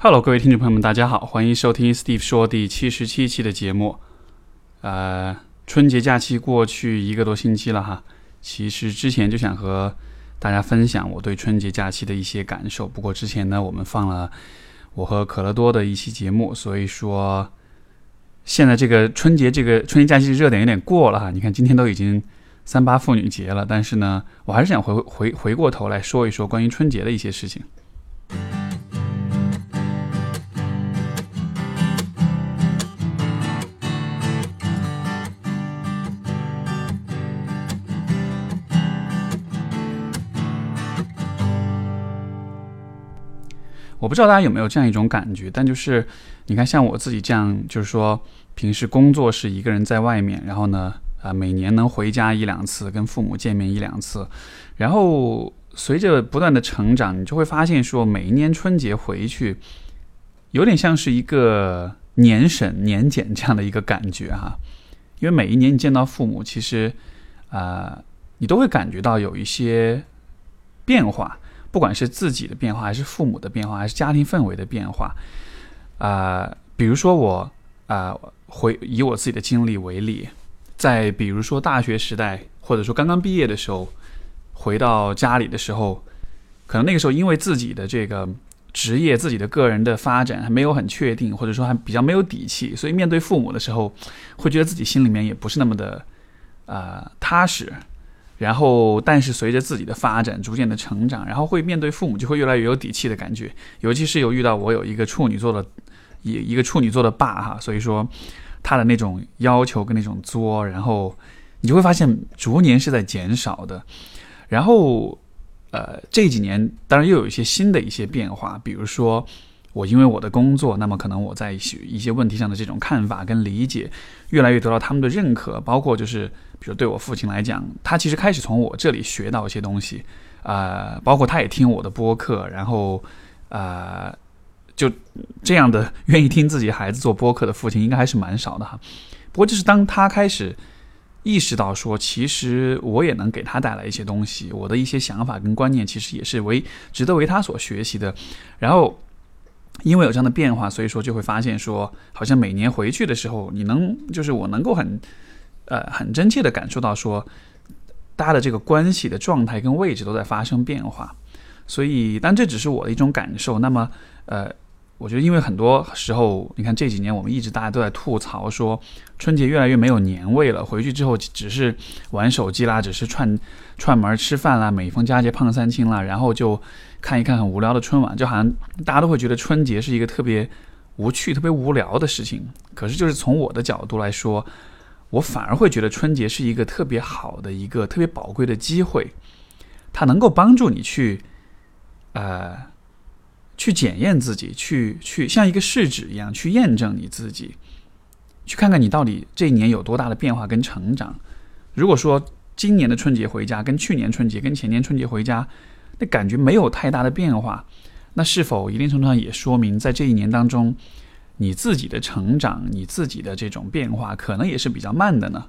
Hello，各位听众朋友们，大家好，欢迎收听 Steve 说第七十七期的节目。呃，春节假期过去一个多星期了哈，其实之前就想和大家分享我对春节假期的一些感受。不过之前呢，我们放了我和可乐多的一期节目，所以说现在这个春节这个春节假期热点有点过了哈。你看今天都已经三八妇女节了，但是呢，我还是想回回回过头来说一说关于春节的一些事情。我不知道大家有没有这样一种感觉，但就是你看，像我自己这样，就是说平时工作是一个人在外面，然后呢，啊，每年能回家一两次，跟父母见面一两次，然后随着不断的成长，你就会发现说，每一年春节回去，有点像是一个年审年检这样的一个感觉哈，因为每一年你见到父母，其实啊，你都会感觉到有一些变化。不管是自己的变化，还是父母的变化，还是家庭氛围的变化，啊，比如说我啊，回以我自己的经历为例，在比如说大学时代，或者说刚刚毕业的时候，回到家里的时候，可能那个时候因为自己的这个职业、自己的个人的发展还没有很确定，或者说还比较没有底气，所以面对父母的时候，会觉得自己心里面也不是那么的啊踏实。然后，但是随着自己的发展，逐渐的成长，然后会面对父母就会越来越有底气的感觉。尤其是有遇到我有一个处女座的，一一个处女座的爸哈，所以说他的那种要求跟那种作，然后你就会发现逐年是在减少的。然后，呃，这几年当然又有一些新的一些变化，比如说。我因为我的工作，那么可能我在一些一些问题上的这种看法跟理解，越来越得到他们的认可。包括就是，比如对我父亲来讲，他其实开始从我这里学到一些东西，啊，包括他也听我的播客，然后，啊，就这样的愿意听自己孩子做播客的父亲，应该还是蛮少的哈。不过就是当他开始意识到说，其实我也能给他带来一些东西，我的一些想法跟观念，其实也是为值得为他所学习的，然后。因为有这样的变化，所以说就会发现说，好像每年回去的时候，你能就是我能够很，呃，很真切的感受到说，大家的这个关系的状态跟位置都在发生变化。所以，但这只是我的一种感受。那么，呃。我觉得，因为很多时候，你看这几年我们一直大家都在吐槽说，春节越来越没有年味了。回去之后只是玩手机啦，只是串串门吃饭啦，每逢佳节胖三斤啦，然后就看一看很无聊的春晚，就好像大家都会觉得春节是一个特别无趣、特别无聊的事情。可是，就是从我的角度来说，我反而会觉得春节是一个特别好的一个特别宝贵的机会，它能够帮助你去，呃。去检验自己，去去像一个试纸一样去验证你自己，去看看你到底这一年有多大的变化跟成长。如果说今年的春节回家跟去年春节跟前年春节回家，那感觉没有太大的变化，那是否一定程度上也说明在这一年当中，你自己的成长，你自己的这种变化可能也是比较慢的呢？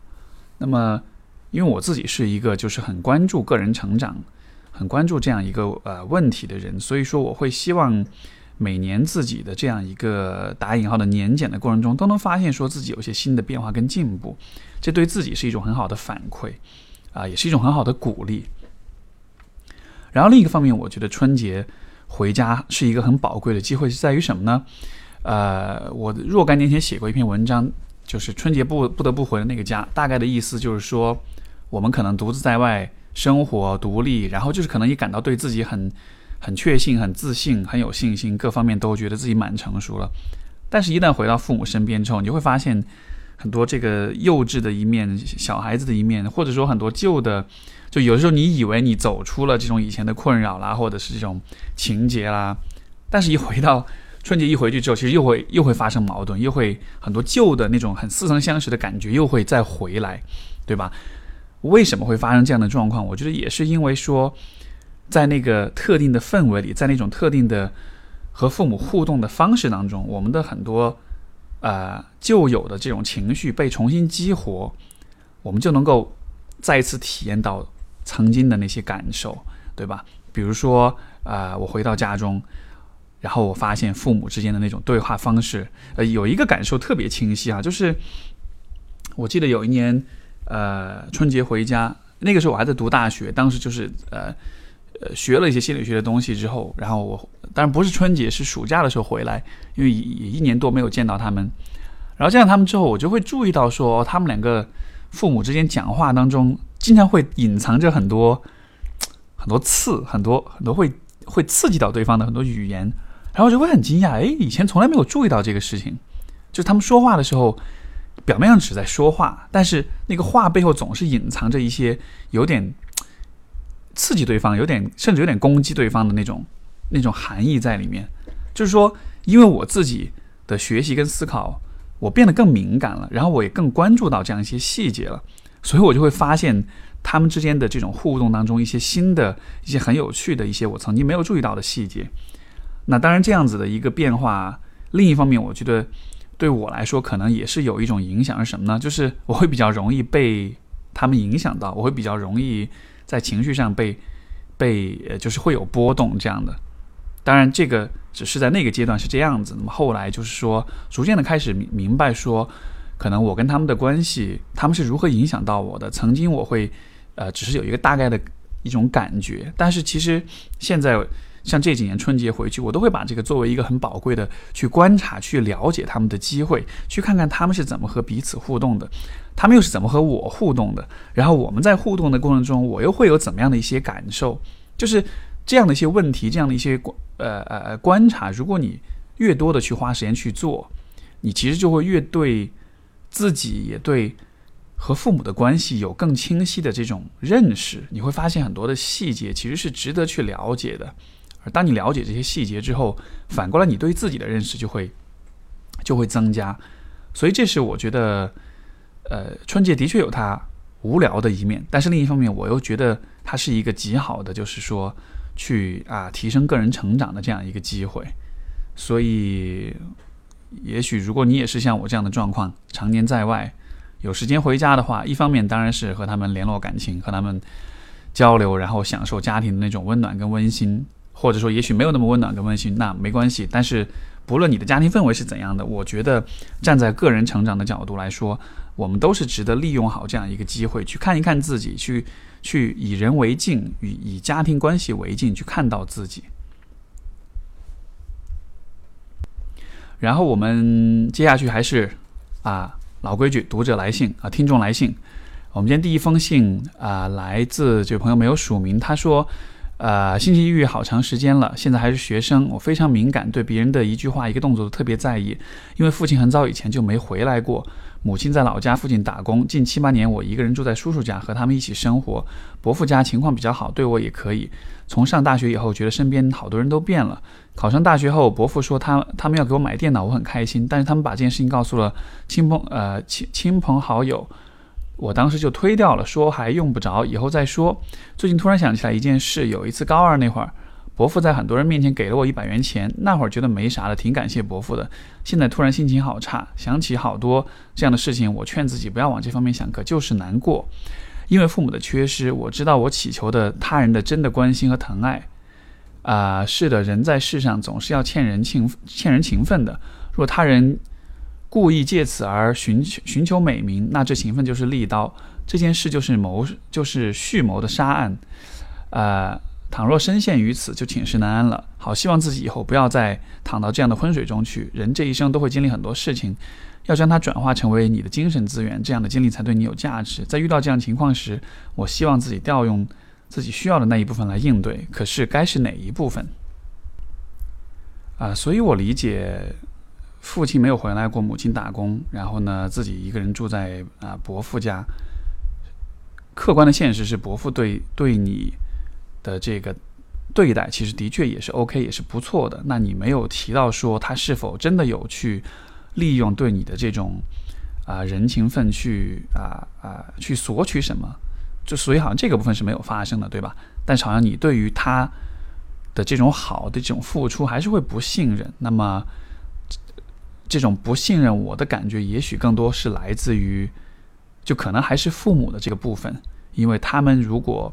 那么，因为我自己是一个就是很关注个人成长。很关注这样一个呃问题的人，所以说我会希望每年自己的这样一个打引号的年检的过程中，都能发现说自己有些新的变化跟进步，这对自己是一种很好的反馈啊，也是一种很好的鼓励。然后另一个方面，我觉得春节回家是一个很宝贵的机会，是在于什么呢？呃，我若干年前写过一篇文章，就是春节不不得不回的那个家，大概的意思就是说，我们可能独自在外。生活独立，然后就是可能也感到对自己很很确信、很自信、很有信心，各方面都觉得自己蛮成熟了。但是，一旦回到父母身边之后，你就会发现很多这个幼稚的一面、小孩子的一面，或者说很多旧的，就有的时候你以为你走出了这种以前的困扰啦，或者是这种情节啦，但是一回到春节一回去之后，其实又会又会发生矛盾，又会很多旧的那种很似曾相识的感觉又会再回来，对吧？为什么会发生这样的状况？我觉得也是因为说，在那个特定的氛围里，在那种特定的和父母互动的方式当中，我们的很多呃旧有的这种情绪被重新激活，我们就能够再一次体验到曾经的那些感受，对吧？比如说，呃，我回到家中，然后我发现父母之间的那种对话方式，呃，有一个感受特别清晰啊，就是我记得有一年，呃，春节回家，那个时候我还在读大学，当时就是呃呃学了一些心理学的东西之后，然后我当然不是春节，是暑假的时候回来，因为也一年多没有见到他们，然后见到他们之后，我就会注意到说，他们两个父母之间讲话当中，经常会隐藏着很多很多刺，很多很多会会刺激到对方的很多语言。然后就会很惊讶，哎，以前从来没有注意到这个事情，就是他们说话的时候，表面上只在说话，但是那个话背后总是隐藏着一些有点刺激对方，有点甚至有点攻击对方的那种那种含义在里面。就是说，因为我自己的学习跟思考，我变得更敏感了，然后我也更关注到这样一些细节了，所以我就会发现他们之间的这种互动当中一些新的一些很有趣的一些我曾经没有注意到的细节。那当然，这样子的一个变化，另一方面，我觉得对我来说可能也是有一种影响，是什么呢？就是我会比较容易被他们影响到，我会比较容易在情绪上被被呃，就是会有波动这样的。当然，这个只是在那个阶段是这样子。那么后来就是说，逐渐的开始明明白说，可能我跟他们的关系，他们是如何影响到我的。曾经我会呃，只是有一个大概的一种感觉，但是其实现在。像这几年春节回去，我都会把这个作为一个很宝贵的去观察、去了解他们的机会，去看看他们是怎么和彼此互动的，他们又是怎么和我互动的，然后我们在互动的过程中，我又会有怎么样的一些感受？就是这样的一些问题，这样的一些观呃呃观察，如果你越多的去花时间去做，你其实就会越对自己也对和父母的关系有更清晰的这种认识。你会发现很多的细节其实是值得去了解的。而当你了解这些细节之后，反过来你对自己的认识就会就会增加，所以这是我觉得，呃，春节的确有它无聊的一面，但是另一方面，我又觉得它是一个极好的，就是说去啊提升个人成长的这样一个机会。所以，也许如果你也是像我这样的状况，常年在外，有时间回家的话，一方面当然是和他们联络感情，和他们交流，然后享受家庭的那种温暖跟温馨。或者说，也许没有那么温暖跟温馨，那没关系。但是，不论你的家庭氛围是怎样的，我觉得站在个人成长的角度来说，我们都是值得利用好这样一个机会，去看一看自己，去去以人为镜，与以家庭关系为镜，去看到自己。然后我们接下去还是啊老规矩，读者来信啊，听众来信。我们今天第一封信啊，来自这位朋友没有署名，他说。呃，心情抑郁好长时间了，现在还是学生，我非常敏感，对别人的一句话、一个动作都特别在意。因为父亲很早以前就没回来过，母亲在老家附近打工，近七八年我一个人住在叔叔家，和他们一起生活。伯父家情况比较好，对我也可以。从上大学以后，觉得身边好多人都变了。考上大学后，伯父说他他们要给我买电脑，我很开心，但是他们把这件事情告诉了亲朋呃亲亲朋好友。我当时就推掉了，说还用不着，以后再说。最近突然想起来一件事，有一次高二那会儿，伯父在很多人面前给了我一百元钱，那会儿觉得没啥的，挺感谢伯父的。现在突然心情好差，想起好多这样的事情，我劝自己不要往这方面想，可就是难过。因为父母的缺失，我知道我祈求的他人的真的关心和疼爱。啊，是的，人在世上总是要欠人情欠人情分的。若他人。故意借此而寻求寻求美名，那这情分就是利刀，这件事就是谋，就是蓄谋的杀案。呃，倘若深陷于此，就寝食难安了。好，希望自己以后不要再躺到这样的昏水中去。人这一生都会经历很多事情，要将它转化成为你的精神资源，这样的经历才对你有价值。在遇到这样情况时，我希望自己调用自己需要的那一部分来应对。可是该是哪一部分？啊，所以我理解。父亲没有回来过，母亲打工，然后呢，自己一个人住在啊伯父家。客观的现实是，伯父对对你的这个对待，其实的确也是 OK，也是不错的。那你没有提到说他是否真的有去利用对你的这种啊人情分去啊啊去索取什么？就所以好像这个部分是没有发生的，对吧？但是好像你对于他的这种好的这种付出，还是会不信任。那么。这种不信任我的感觉，也许更多是来自于，就可能还是父母的这个部分，因为他们如果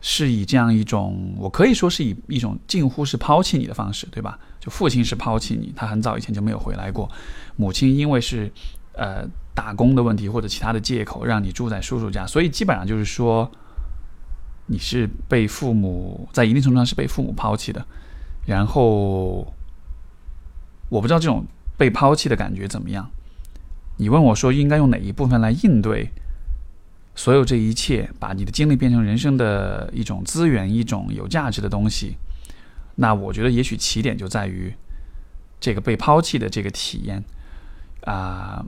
是以这样一种，我可以说是以一种近乎是抛弃你的方式，对吧？就父亲是抛弃你，他很早以前就没有回来过；母亲因为是呃打工的问题或者其他的借口，让你住在叔叔家，所以基本上就是说你是被父母在一定程度上是被父母抛弃的。然后我不知道这种被抛弃的感觉怎么样。你问我说应该用哪一部分来应对？所有这一切，把你的经历变成人生的一种资源，一种有价值的东西。那我觉得，也许起点就在于这个被抛弃的这个体验啊。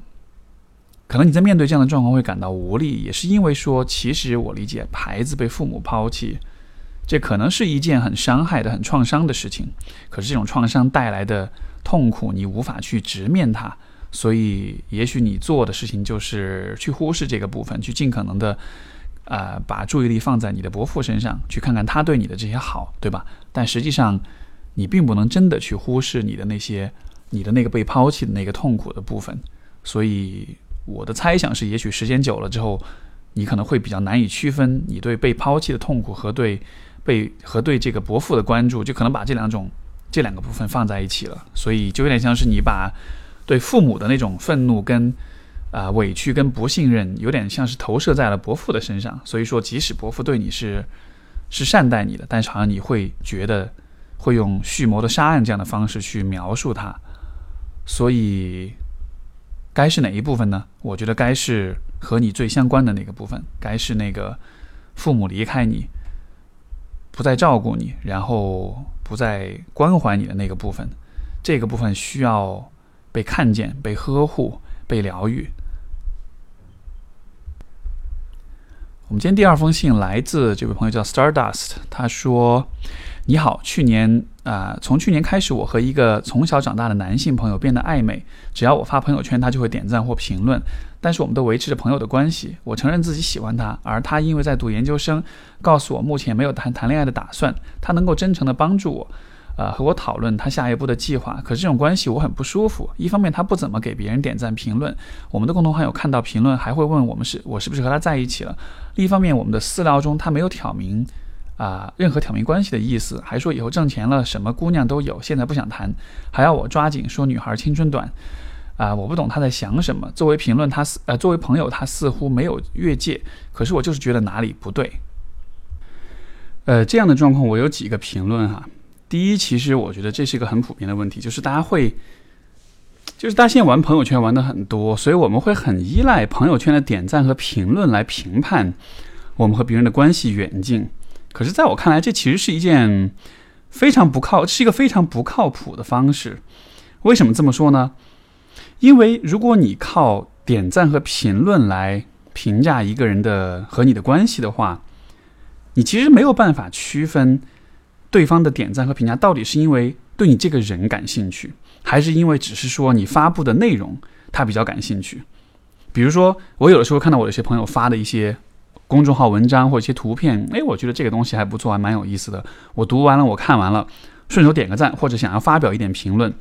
可能你在面对这样的状况会感到无力，也是因为说，其实我理解，孩子被父母抛弃，这可能是一件很伤害的、很创伤的事情。可是这种创伤带来的痛苦，你无法去直面它。所以，也许你做的事情就是去忽视这个部分，去尽可能的，啊，把注意力放在你的伯父身上，去看看他对你的这些好，对吧？但实际上，你并不能真的去忽视你的那些，你的那个被抛弃的那个痛苦的部分。所以，我的猜想是，也许时间久了之后，你可能会比较难以区分你对被抛弃的痛苦和对被和对这个伯父的关注，就可能把这两种这两个部分放在一起了。所以，就有点像是你把。对父母的那种愤怒跟啊委屈跟不信任，有点像是投射在了伯父的身上。所以说，即使伯父对你是是善待你的，但是好像你会觉得会用蓄谋的杀案这样的方式去描述他。所以，该是哪一部分呢？我觉得该是和你最相关的那个部分，该是那个父母离开你，不再照顾你，然后不再关怀你的那个部分。这个部分需要。被看见、被呵护、被疗愈。我们今天第二封信来自这位朋友叫 Stardust，他说：“你好，去年啊，从去年开始，我和一个从小长大的男性朋友变得暧昧。只要我发朋友圈，他就会点赞或评论。但是我们都维持着朋友的关系。我承认自己喜欢他，而他因为在读研究生，告诉我目前没有谈谈恋爱的打算。他能够真诚的帮助我。”呃，和我讨论他下一步的计划，可是这种关系我很不舒服。一方面他不怎么给别人点赞评论，我们的共同好友看到评论还会问我们是我是不是和他在一起了。另一方面，我们的私聊中他没有挑明啊任何挑明关系的意思，还说以后挣钱了什么姑娘都有，现在不想谈，还要我抓紧说女孩青春短。啊，我不懂他在想什么。作为评论他似呃作为朋友他似乎没有越界，可是我就是觉得哪里不对。呃，这样的状况我有几个评论哈。第一，其实我觉得这是一个很普遍的问题，就是大家会，就是大家现在玩朋友圈玩的很多，所以我们会很依赖朋友圈的点赞和评论来评判我们和别人的关系远近。可是，在我看来，这其实是一件非常不靠，是一个非常不靠谱的方式。为什么这么说呢？因为如果你靠点赞和评论来评价一个人的和你的关系的话，你其实没有办法区分。对方的点赞和评价到底是因为对你这个人感兴趣，还是因为只是说你发布的内容他比较感兴趣？比如说，我有的时候看到我有些朋友发的一些公众号文章或者一些图片，哎，我觉得这个东西还不错，还蛮有意思的。我读完了，我看完了，顺手点个赞，或者想要发表一点评论，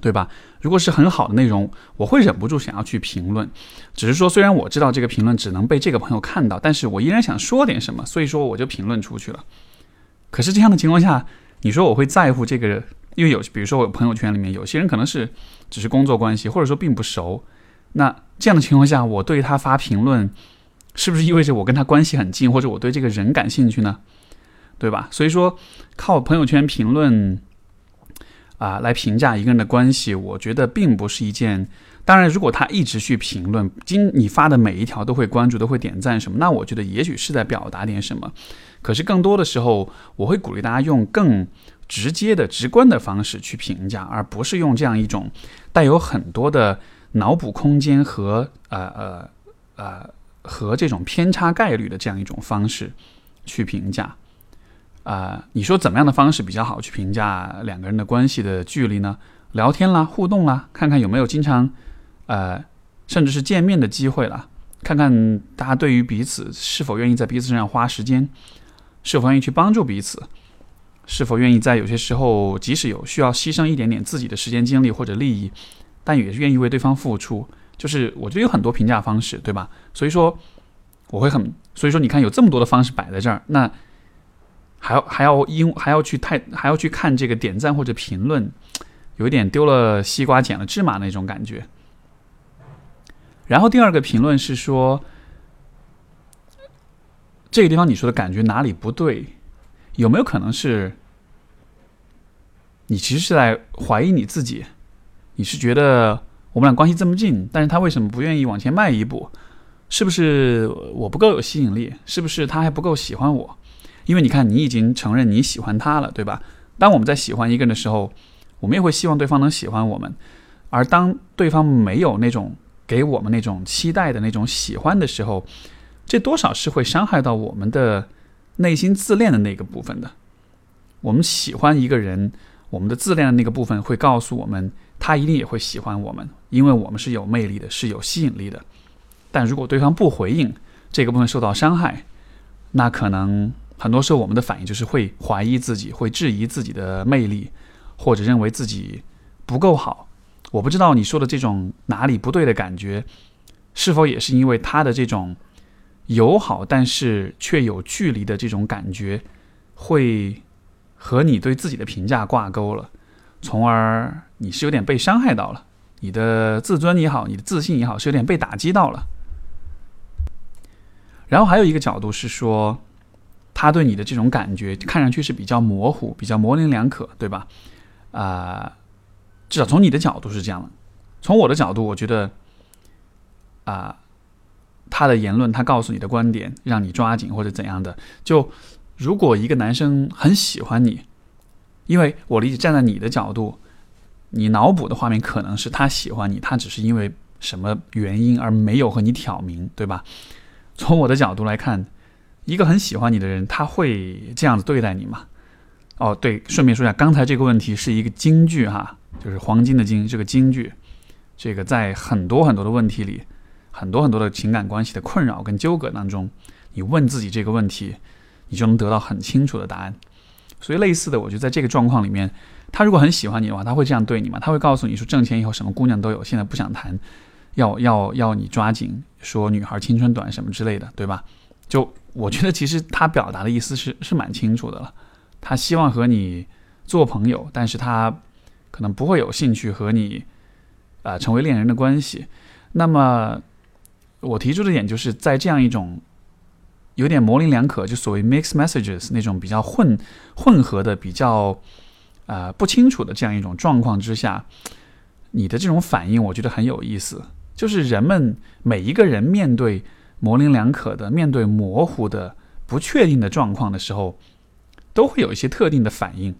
对吧？如果是很好的内容，我会忍不住想要去评论。只是说，虽然我知道这个评论只能被这个朋友看到，但是我依然想说点什么，所以说我就评论出去了。可是这样的情况下，你说我会在乎这个？因为有，比如说我朋友圈里面有些人可能是只是工作关系，或者说并不熟。那这样的情况下，我对他发评论，是不是意味着我跟他关系很近，或者我对这个人感兴趣呢？对吧？所以说，靠朋友圈评论啊来评价一个人的关系，我觉得并不是一件。当然，如果他一直去评论，今你发的每一条都会关注、都会点赞什么，那我觉得也许是在表达点什么。可是更多的时候，我会鼓励大家用更直接的、直观的方式去评价，而不是用这样一种带有很多的脑补空间和呃呃呃和这种偏差概率的这样一种方式去评价。啊，你说怎么样的方式比较好去评价两个人的关系的距离呢？聊天啦，互动啦，看看有没有经常呃甚至是见面的机会啦，看看大家对于彼此是否愿意在彼此身上花时间。是否愿意去帮助彼此？是否愿意在有些时候，即使有需要牺牲一点点自己的时间、精力或者利益，但也愿意为对方付出？就是我觉得有很多评价方式，对吧？所以说，我会很，所以说你看有这么多的方式摆在这儿，那还要还要因还要去太还要去看这个点赞或者评论，有一点丢了西瓜捡了芝麻那种感觉。然后第二个评论是说，这个地方你说的感觉哪里不对？有没有可能是，你其实是在怀疑你自己？你是觉得我们俩关系这么近，但是他为什么不愿意往前迈一步？是不是我不够有吸引力？是不是他还不够喜欢我？因为你看，你已经承认你喜欢他了，对吧？当我们在喜欢一个人的时候，我们也会希望对方能喜欢我们。而当对方没有那种给我们那种期待的那种喜欢的时候，这多少是会伤害到我们的内心自恋的那个部分的。我们喜欢一个人，我们的自恋的那个部分会告诉我们，他一定也会喜欢我们，因为我们是有魅力的，是有吸引力的。但如果对方不回应，这个部分受到伤害，那可能。很多时候，我们的反应就是会怀疑自己，会质疑自己的魅力，或者认为自己不够好。我不知道你说的这种哪里不对的感觉，是否也是因为他的这种友好但是却有距离的这种感觉，会和你对自己的评价挂钩了，从而你是有点被伤害到了，你的自尊也好，你的自信也好，是有点被打击到了。然后还有一个角度是说。他对你的这种感觉看上去是比较模糊、比较模棱两可，对吧？啊，至少从你的角度是这样的。从我的角度，我觉得，啊，他的言论，他告诉你的观点，让你抓紧或者怎样的。就如果一个男生很喜欢你，因为我理解站在你的角度，你脑补的画面可能是他喜欢你，他只是因为什么原因而没有和你挑明，对吧？从我的角度来看。一个很喜欢你的人，他会这样子对待你吗？哦，对，顺便说一下，刚才这个问题是一个金句哈，就是黄金的金，这个金句，这个在很多很多的问题里，很多很多的情感关系的困扰跟纠葛当中，你问自己这个问题，你就能得到很清楚的答案。所以类似的，我觉得在这个状况里面，他如果很喜欢你的话，他会这样对你吗？他会告诉你说，挣钱以后什么姑娘都有，现在不想谈，要要要你抓紧，说女孩青春短什么之类的，对吧？就。我觉得其实他表达的意思是是蛮清楚的了，他希望和你做朋友，但是他可能不会有兴趣和你啊成为恋人的关系。那么我提出的点就是在这样一种有点模棱两可，就所谓 mix messages 那种比较混混合的、比较啊不清楚的这样一种状况之下，你的这种反应我觉得很有意思，就是人们每一个人面对。模棱两可的面对模糊的、不确定的状况的时候，都会有一些特定的反应。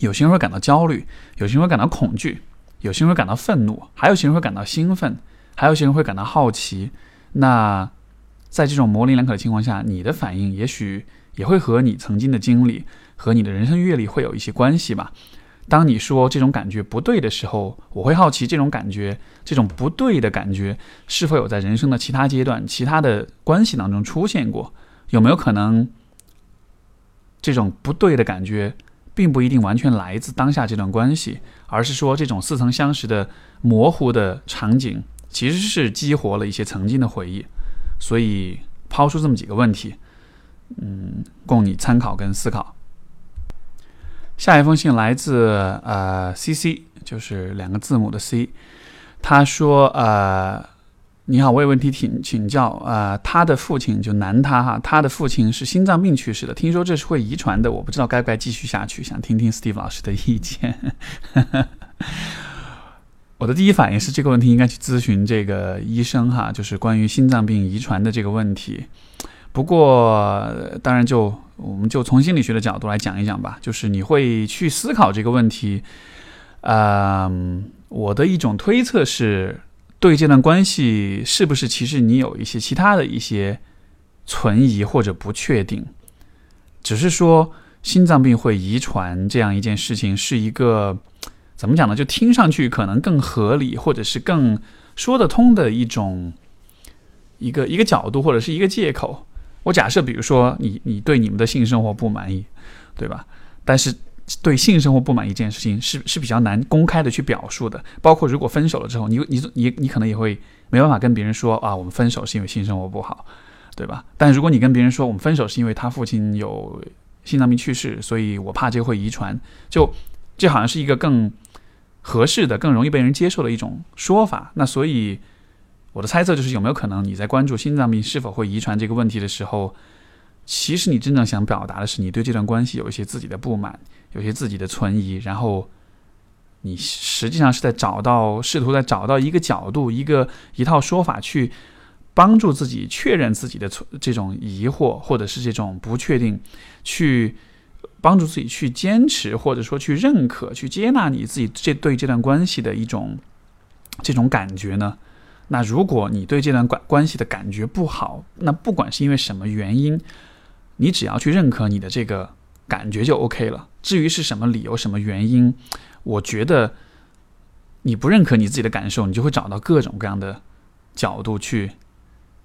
有些人会感到焦虑，有些人会感到恐惧，有些人会感到愤怒，还有些人会感到兴奋，还有些人会感到好奇。那在这种模棱两可的情况下，你的反应也许也会和你曾经的经历和你的人生阅历会有一些关系吧。当你说这种感觉不对的时候，我会好奇这种感觉，这种不对的感觉是否有在人生的其他阶段、其他的关系当中出现过？有没有可能，这种不对的感觉并不一定完全来自当下这段关系，而是说这种似曾相识的模糊的场景，其实是激活了一些曾经的回忆。所以抛出这么几个问题，嗯，供你参考跟思考。下一封信来自呃 C C，就是两个字母的 C。他说：“呃，你好，我有问题请请教。呃，他的父亲就男他哈，他的父亲是心脏病去世的，听说这是会遗传的，我不知道该不该继续下去，想听听 Steve 老师的意见。我的第一反应是这个问题应该去咨询这个医生哈，就是关于心脏病遗传的这个问题。不过，当然就。”我们就从心理学的角度来讲一讲吧，就是你会去思考这个问题。嗯，我的一种推测是，对这段关系是不是其实你有一些其他的一些存疑或者不确定，只是说心脏病会遗传这样一件事情是一个怎么讲呢？就听上去可能更合理或者是更说得通的一种一个一个角度或者是一个借口。我假设，比如说你你对你们的性生活不满意，对吧？但是对性生活不满意这件事情是是比较难公开的去表述的。包括如果分手了之后，你你你你可能也会没办法跟别人说啊，我们分手是因为性生活不好，对吧？但如果你跟别人说我们分手是因为他父亲有心脏病去世，所以我怕这个会遗传。就这好像是一个更合适的、更容易被人接受的一种说法。那所以我的猜测就是，有没有可能你在关注心脏病是否会遗传这个问题的时候，其实你真正想表达的是你对这段关系有一些自己的不满，有些自己的存疑，然后你实际上是在找到、试图在找到一个角度、一个一套说法去。帮助自己确认自己的这种疑惑，或者是这种不确定，去帮助自己去坚持，或者说去认可、去接纳你自己这对这段关系的一种这种感觉呢？那如果你对这段关关系的感觉不好，那不管是因为什么原因，你只要去认可你的这个感觉就 OK 了。至于是什么理由、什么原因，我觉得你不认可你自己的感受，你就会找到各种各样的角度去。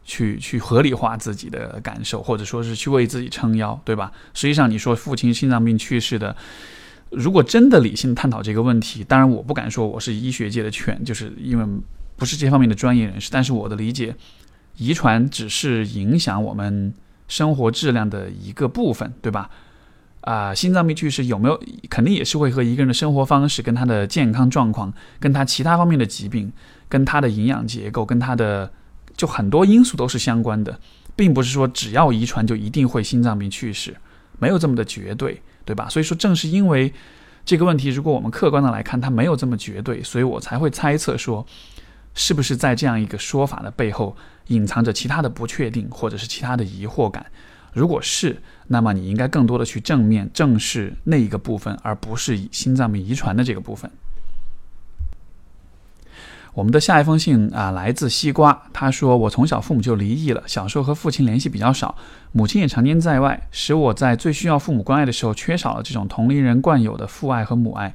去去合理化自己的感受，或者说是去为自己撑腰，对吧？实际上，你说父亲心脏病去世的，如果真的理性探讨这个问题，当然我不敢说我是医学界的犬，就是因为不是这方面的专业人士。但是我的理解，遗传只是影响我们生活质量的一个部分，对吧？啊，心脏病去世有没有？肯定也是会和一个人的生活方式、跟他的健康状况、跟他其他方面的疾病、跟他的营养结构、跟他的。就很多因素都是相关的，并不是说只要遗传就一定会心脏病去世，没有这么的绝对，对吧？所以说，正是因为这个问题，如果我们客观的来看，它没有这么绝对，所以我才会猜测说，是不是在这样一个说法的背后隐藏着其他的不确定，或者是其他的疑惑感？如果是，那么你应该更多的去正面正视那一个部分，而不是以心脏病遗传的这个部分。我们的下一封信啊，来自西瓜。他说：“我从小父母就离异了，小时候和父亲联系比较少，母亲也常年在外，使我在最需要父母关爱的时候，缺少了这种同龄人惯有的父爱和母爱。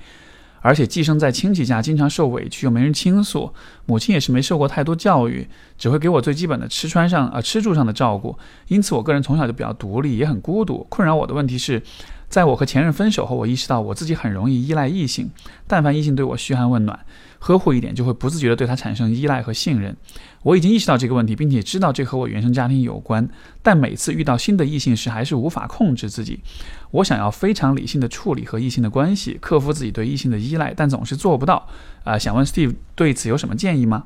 而且寄生在亲戚家，经常受委屈又没人倾诉。母亲也是没受过太多教育，只会给我最基本的吃穿上啊吃住上的照顾。因此，我个人从小就比较独立，也很孤独。困扰我的问题是。”在我和前任分手后，我意识到我自己很容易依赖异性。但凡异性对我嘘寒问暖、呵护一点，就会不自觉地对他产生依赖和信任。我已经意识到这个问题，并且知道这和我原生家庭有关。但每次遇到新的异性时，还是无法控制自己。我想要非常理性的处理和异性的关系，克服自己对异性的依赖，但总是做不到。啊，想问 Steve 对此有什么建议吗？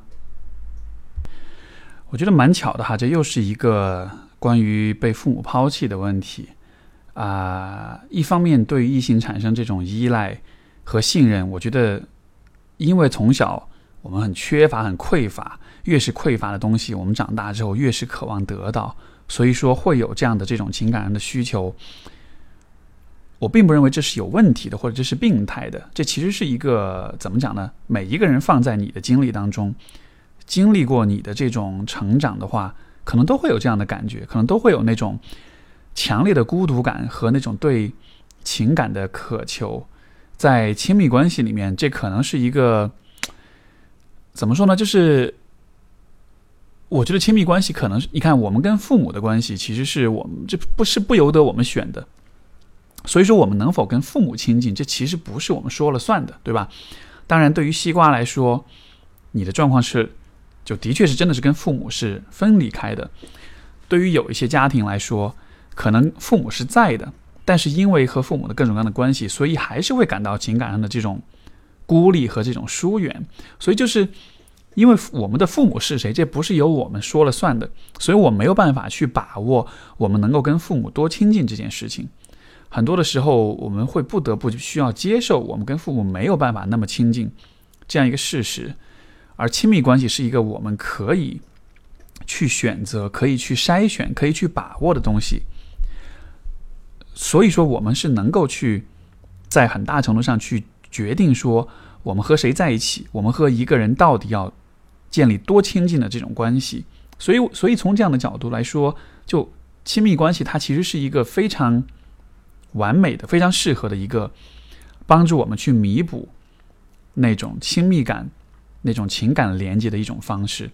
我觉得蛮巧的哈，这又是一个关于被父母抛弃的问题。啊，一方面对异性产生这种依赖和信任，我觉得，因为从小我们很缺乏、很匮乏，越是匮乏的东西，我们长大之后越是渴望得到，所以说会有这样的这种情感上的需求。我并不认为这是有问题的，或者这是病态的，这其实是一个怎么讲呢？每一个人放在你的经历当中，经历过你的这种成长的话，可能都会有这样的感觉，可能都会有那种。强烈的孤独感和那种对情感的渴求，在亲密关系里面，这可能是一个怎么说呢？就是我觉得亲密关系可能是，你看我们跟父母的关系，其实是我们这不是不由得我们选的。所以说，我们能否跟父母亲近，这其实不是我们说了算的，对吧？当然，对于西瓜来说，你的状况是，就的确是真的是跟父母是分离开的。对于有一些家庭来说，可能父母是在的，但是因为和父母的各种各样的关系，所以还是会感到情感上的这种孤立和这种疏远。所以就是因为我们的父母是谁，这不是由我们说了算的，所以我没有办法去把握我们能够跟父母多亲近这件事情。很多的时候，我们会不得不需要接受我们跟父母没有办法那么亲近这样一个事实。而亲密关系是一个我们可以去选择、可以去筛选、可以去把握的东西。所以说，我们是能够去在很大程度上去决定说，我们和谁在一起，我们和一个人到底要建立多亲近的这种关系。所以，所以从这样的角度来说，就亲密关系，它其实是一个非常完美的、非常适合的一个帮助我们去弥补那种亲密感、那种情感连接的一种方式。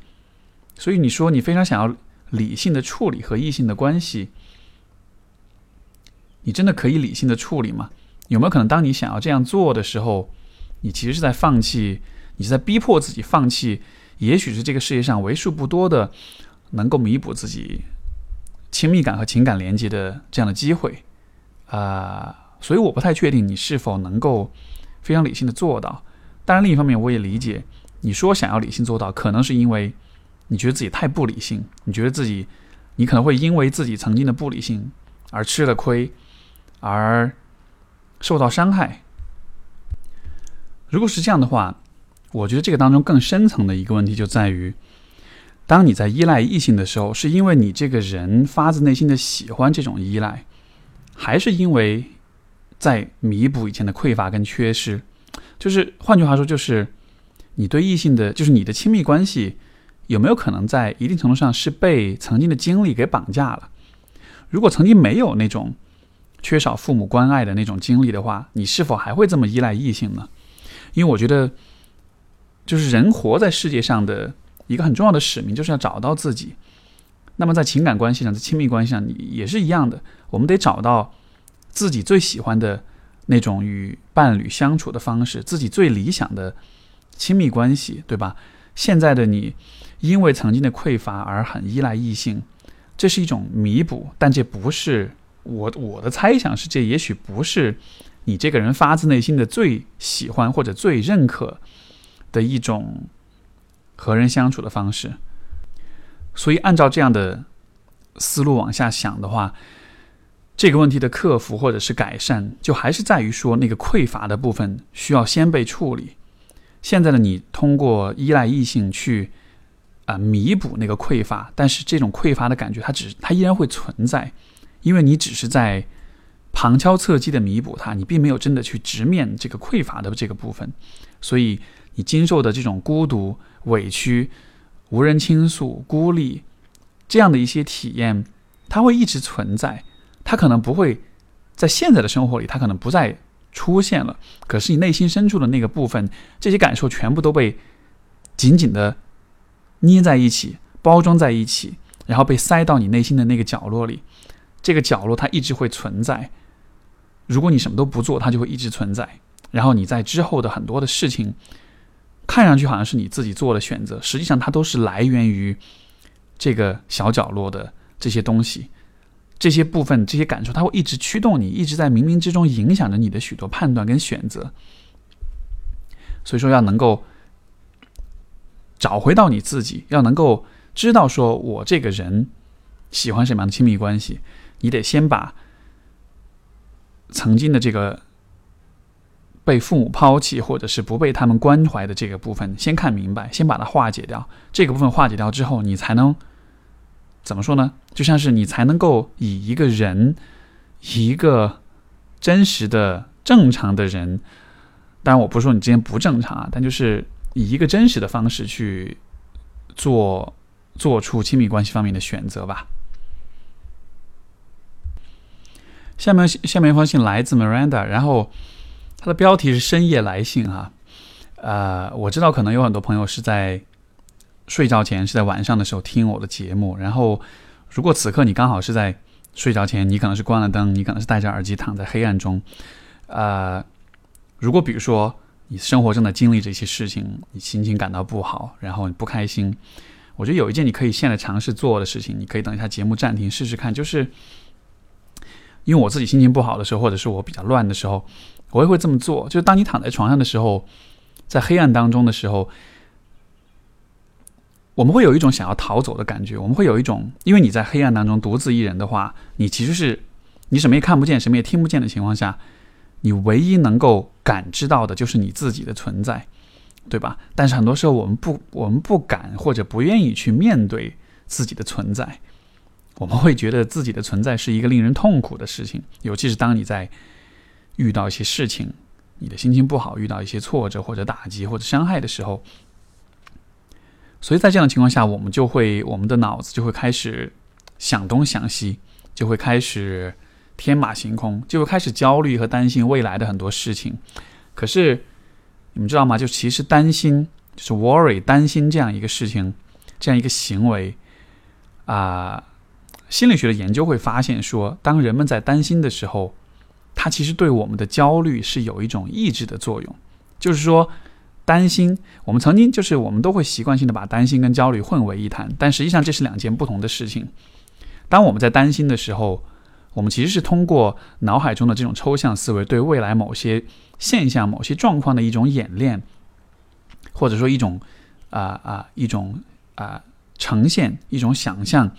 所以，你说你非常想要理性的处理和异性的关系。你真的可以理性的处理吗？有没有可能，当你想要这样做的时候，你其实是在放弃，你是在逼迫自己放弃，也许是这个世界上为数不多的能够弥补自己亲密感和情感连接的这样的机会，啊，所以我不太确定你是否能够非常理性的做到。当然，另一方面我也理解，你说想要理性做到，可能是因为你觉得自己太不理性，你觉得自己你可能会因为自己曾经的不理性而吃了亏，而受到伤害。如果是这样的话，我觉得这个当中更深层的一个问题就在于，当你在依赖异性的时候，是因为你这个人发自内心的喜欢这种依赖，还是因为在弥补以前的匮乏跟缺失？就是换句话说，就是你对异性的，就是你的亲密关系，有没有可能在一定程度上是被曾经的经历给绑架了？如果曾经没有那种缺少父母关爱的那种经历的话，你是否还会这么依赖异性呢？因为我觉得，就是人活在世界上的一个很重要的使命，就是要找到自己。那么在情感关系上，在亲密关系上，你也是一样的。我们得找到自己最喜欢的那种与伴侣相处的方式，自己最理想的亲密关系，对吧？现在的你，因为曾经的匮乏而很依赖异性，这是一种弥补，但这不是我我的猜想是，这也许不是。你这个人发自内心的最喜欢或者最认可的一种和人相处的方式，所以按照这样的思路往下想的话，这个问题的克服或者是改善，就还是在于说那个匮乏的部分需要先被处理。现在的你通过依赖异性去啊弥补那个匮乏，但是这种匮乏的感觉它只它依然会存在，因为你只是在。旁敲侧击的弥补它，你并没有真的去直面这个匮乏的这个部分，所以你经受的这种孤独、委屈、无人倾诉、孤立这样的一些体验，它会一直存在。它可能不会在现在的生活里，它可能不再出现了。可是你内心深处的那个部分，这些感受全部都被紧紧的捏在一起，包装在一起，然后被塞到你内心的那个角落里。这个角落它一直会存在。如果你什么都不做，它就会一直存在。然后你在之后的很多的事情，看上去好像是你自己做的选择，实际上它都是来源于这个小角落的这些东西、这些部分、这些感受，它会一直驱动你，一直在冥冥之中影响着你的许多判断跟选择。所以说，要能够找回到你自己，要能够知道说我这个人喜欢什么样的亲密关系，你得先把。曾经的这个被父母抛弃，或者是不被他们关怀的这个部分，先看明白，先把它化解掉。这个部分化解掉之后，你才能怎么说呢？就像是你才能够以一个人，一个真实的、正常的人，当然我不是说你之前不正常啊，但就是以一个真实的方式去做做出亲密关系方面的选择吧。下面下面一封信来自 Miranda，然后它的标题是深夜来信哈，呃，我知道可能有很多朋友是在睡觉前，是在晚上的时候听我的节目，然后如果此刻你刚好是在睡着前，你可能是关了灯，你可能是戴着耳机躺在黑暗中，呃，如果比如说你生活正在经历这些事情，你心情感到不好，然后你不开心，我觉得有一件你可以现在尝试做的事情，你可以等一下节目暂停试试看，就是。因为我自己心情不好的时候，或者是我比较乱的时候，我也会这么做。就是当你躺在床上的时候，在黑暗当中的时候，我们会有一种想要逃走的感觉。我们会有一种，因为你在黑暗当中独自一人的话，你其实是你什么也看不见、什么也听不见的情况下，你唯一能够感知到的就是你自己的存在，对吧？但是很多时候我们不，我们不敢或者不愿意去面对自己的存在。我们会觉得自己的存在是一个令人痛苦的事情，尤其是当你在遇到一些事情，你的心情不好，遇到一些挫折或者打击或者伤害的时候，所以在这样的情况下，我们就会我们的脑子就会开始想东想西，就会开始天马行空，就会开始焦虑和担心未来的很多事情。可是你们知道吗？就其实担心就是 worry，担心这样一个事情，这样一个行为啊。心理学的研究会发现，说当人们在担心的时候，它其实对我们的焦虑是有一种抑制的作用。就是说，担心我们曾经就是我们都会习惯性的把担心跟焦虑混为一谈，但实际上这是两件不同的事情。当我们在担心的时候，我们其实是通过脑海中的这种抽象思维，对未来某些现象、某些状况的一种演练，或者说一种啊啊一种啊呈现、一种想象，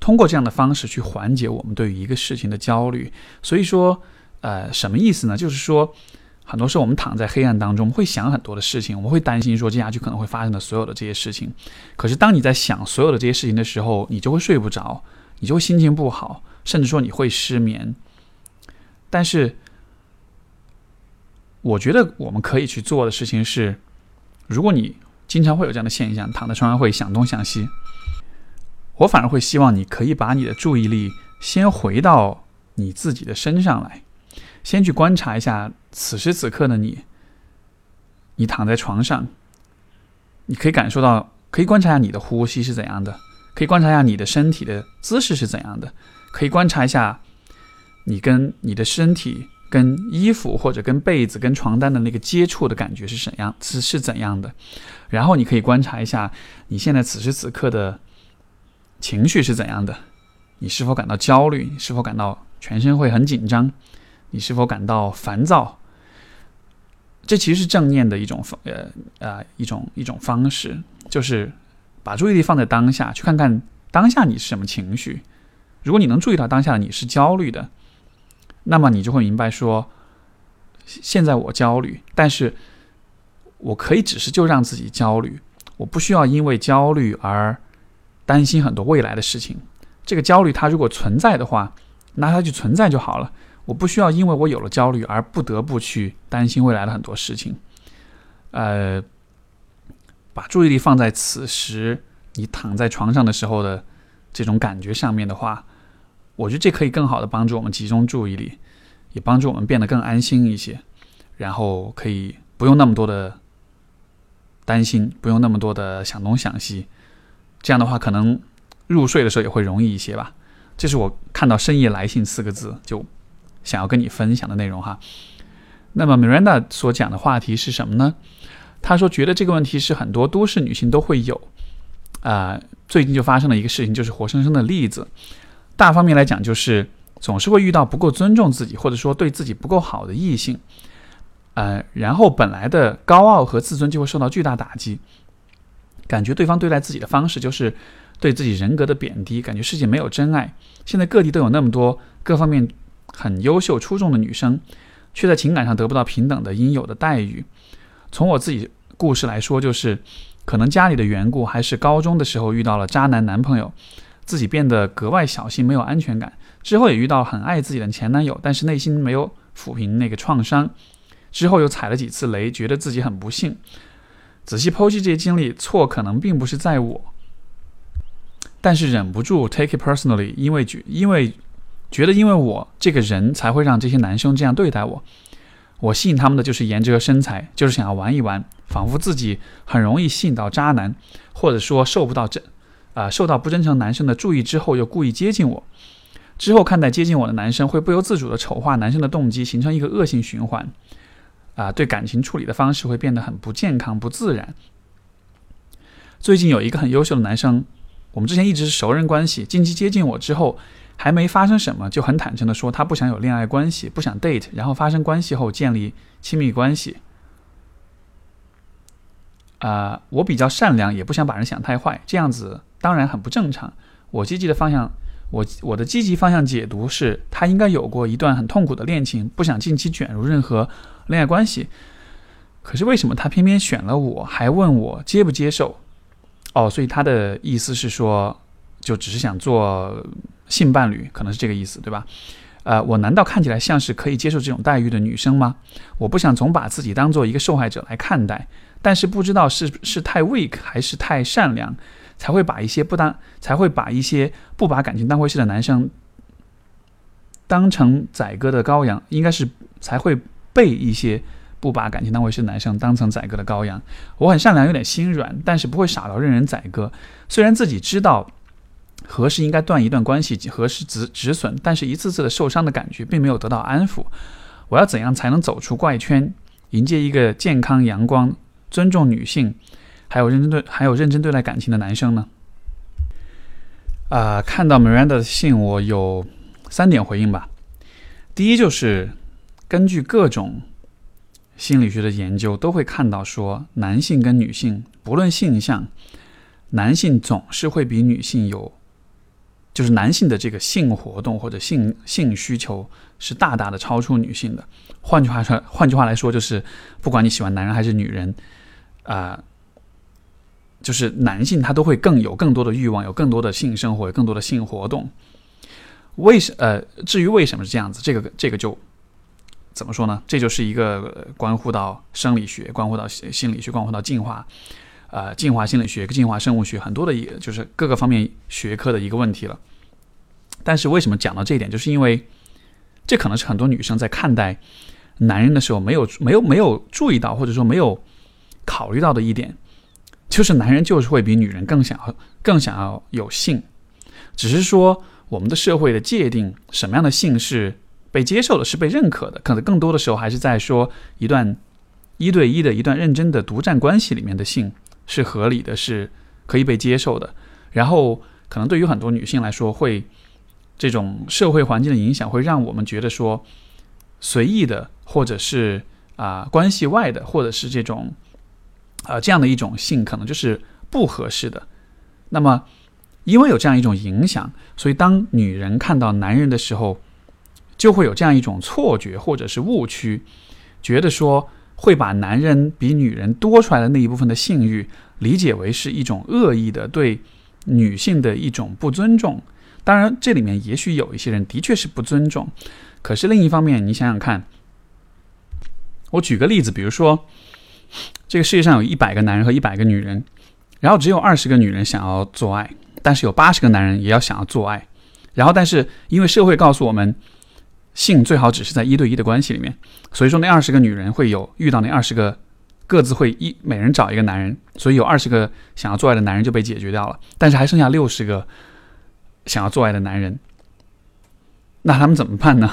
通过这样的方式去缓解我们对于一个事情的焦虑。所以说，呃，什么意思呢？就是说。很多时候，我们躺在黑暗当中，会想很多的事情，我们会担心说接下去可能会发生的所有的这些事情。可是，当你在想所有的这些事情的时候，你就会睡不着，你就会心情不好，甚至说你会失眠。但是，我觉得我们可以去做的事情是，如果你经常会有这样的现象，躺在床上会想东想西，我反而会希望你可以把你的注意力先回到你自己的身上来。先去观察一下此时此刻的你，你躺在床上，你可以感受到，可以观察一下你的呼吸是怎样的，可以观察一下你的身体的姿势是怎样的，可以观察一下你跟你的身体、跟衣服或者跟被子、跟床单的那个接触的感觉是怎样，是是怎样的。然后你可以观察一下你现在此时此刻的情绪是怎样的，你是否感到焦虑？你是否感到全身会很紧张？你是否感到烦躁？这其实是正念的一种方，呃呃，一种一种方式，就是把注意力放在当下，去看看当下你是什么情绪。如果你能注意到当下你是焦虑的，那么你就会明白说，现在我焦虑，但是我可以只是就让自己焦虑，我不需要因为焦虑而担心很多未来的事情。这个焦虑它如果存在的话，那它就存在就好了。我不需要因为我有了焦虑而不得不去担心未来的很多事情，呃，把注意力放在此时你躺在床上的时候的这种感觉上面的话，我觉得这可以更好的帮助我们集中注意力，也帮助我们变得更安心一些，然后可以不用那么多的担心，不用那么多的想东想西，这样的话可能入睡的时候也会容易一些吧。这是我看到“深夜来信”四个字就。想要跟你分享的内容哈，那么 Miranda 所讲的话题是什么呢？她说觉得这个问题是很多都市女性都会有，啊，最近就发生了一个事情，就是活生生的例子。大方面来讲，就是总是会遇到不够尊重自己，或者说对自己不够好的异性，呃，然后本来的高傲和自尊就会受到巨大打击，感觉对方对待自己的方式就是对自己人格的贬低，感觉世界没有真爱。现在各地都有那么多各方面。很优秀出众的女生，却在情感上得不到平等的应有的待遇。从我自己故事来说，就是可能家里的缘故，还是高中的时候遇到了渣男男朋友，自己变得格外小心，没有安全感。之后也遇到很爱自己的前男友，但是内心没有抚平那个创伤。之后又踩了几次雷，觉得自己很不幸。仔细剖析这些经历，错可能并不是在我，但是忍不住 take it personally，因为觉因为。觉得因为我这个人才会让这些男生这样对待我，我吸引他们的就是颜值和身材，就是想要玩一玩，仿佛自己很容易吸引到渣男，或者说受不到真，啊，受到不真诚男生的注意之后又故意接近我，之后看待接近我的男生会不由自主的丑化男生的动机，形成一个恶性循环，啊，对感情处理的方式会变得很不健康、不自然。最近有一个很优秀的男生，我们之前一直是熟人关系，近期接近我之后。还没发生什么，就很坦诚的说他不想有恋爱关系，不想 date，然后发生关系后建立亲密关系。啊，我比较善良，也不想把人想太坏，这样子当然很不正常。我积极的方向，我我的积极方向解读是他应该有过一段很痛苦的恋情，不想近期卷入任何恋爱关系。可是为什么他偏偏选了我，还问我接不接受？哦，所以他的意思是说，就只是想做。性伴侣可能是这个意思，对吧？呃，我难道看起来像是可以接受这种待遇的女生吗？我不想总把自己当做一个受害者来看待，但是不知道是是太 weak 还是太善良，才会把一些不当才会把一些不把感情当回事的男生当成宰割的羔羊，应该是才会被一些不把感情当回事的男生当成宰割的羔羊。我很善良，有点心软，但是不会傻到任人宰割。虽然自己知道。何时应该断一段关系，何时止止损？但是一次次的受伤的感觉并没有得到安抚。我要怎样才能走出怪圈，迎接一个健康、阳光、尊重女性，还有认真对还有认真对待感情的男生呢？啊，看到 Miranda 的信，我有三点回应吧。第一就是根据各种心理学的研究，都会看到说，男性跟女性不论性向，男性总是会比女性有，就是男性的这个性活动或者性性需求是大大的超出女性的。换句话说，换句话来说，就是不管你喜欢男人还是女人，啊，就是男性他都会更有更多的欲望，有更多的性生活，有更多的性活动。为什呃，至于为什么是这样子，这个这个就怎么说呢？这就是一个关乎到生理学、关乎到心理学、关乎到进化，呃，进化心理学、进化生物学很多的，一就是各个方面学科的一个问题了。但是为什么讲到这一点，就是因为这可能是很多女生在看待男人的时候没有没有没有注意到，或者说没有考虑到的一点，就是男人就是会比女人更想要更想要有性，只是说。我们的社会的界定，什么样的性是被接受的，是被认可的？可能更多的时候还是在说一段一对一的一段认真的独占关系里面的性是合理的，是可以被接受的。然后，可能对于很多女性来说，会这种社会环境的影响，会让我们觉得说随意的，或者是啊关系外的，或者是这种啊这样的一种性，可能就是不合适的。那么。因为有这样一种影响，所以当女人看到男人的时候，就会有这样一种错觉或者是误区，觉得说会把男人比女人多出来的那一部分的性欲理解为是一种恶意的对女性的一种不尊重。当然，这里面也许有一些人的确是不尊重，可是另一方面，你想想看，我举个例子，比如说这个世界上有一百个男人和一百个女人，然后只有二十个女人想要做爱。但是有八十个男人也要想要做爱，然后但是因为社会告诉我们，性最好只是在一对一的关系里面，所以说那二十个女人会有遇到那二十个各自会一每人找一个男人，所以有二十个想要做爱的男人就被解决掉了，但是还剩下六十个想要做爱的男人，那他们怎么办呢？